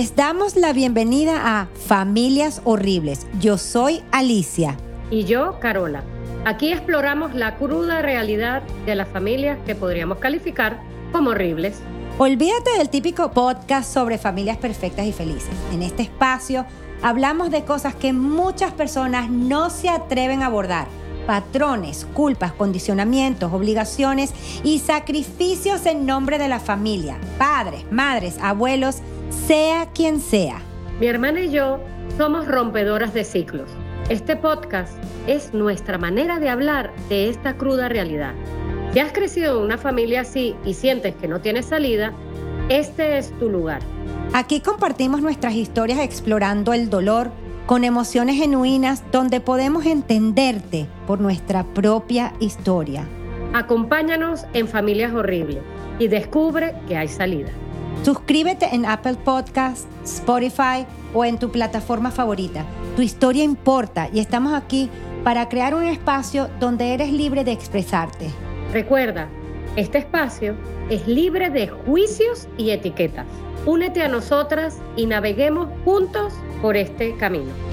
Les damos la bienvenida a Familias Horribles. Yo soy Alicia. Y yo, Carola. Aquí exploramos la cruda realidad de las familias que podríamos calificar como horribles. Olvídate del típico podcast sobre familias perfectas y felices. En este espacio hablamos de cosas que muchas personas no se atreven a abordar. Patrones, culpas, condicionamientos, obligaciones y sacrificios en nombre de la familia. Padres, madres, abuelos, sea quien sea. Mi hermana y yo somos rompedoras de ciclos. Este podcast es nuestra manera de hablar de esta cruda realidad. Si has crecido en una familia así y sientes que no tienes salida, este es tu lugar. Aquí compartimos nuestras historias explorando el dolor con emociones genuinas donde podemos entenderte por nuestra propia historia. Acompáñanos en Familias Horribles y descubre que hay salida. Suscríbete en Apple Podcasts, Spotify o en tu plataforma favorita. Tu historia importa y estamos aquí para crear un espacio donde eres libre de expresarte. Recuerda, este espacio es libre de juicios y etiquetas. Únete a nosotras y naveguemos juntos por este camino.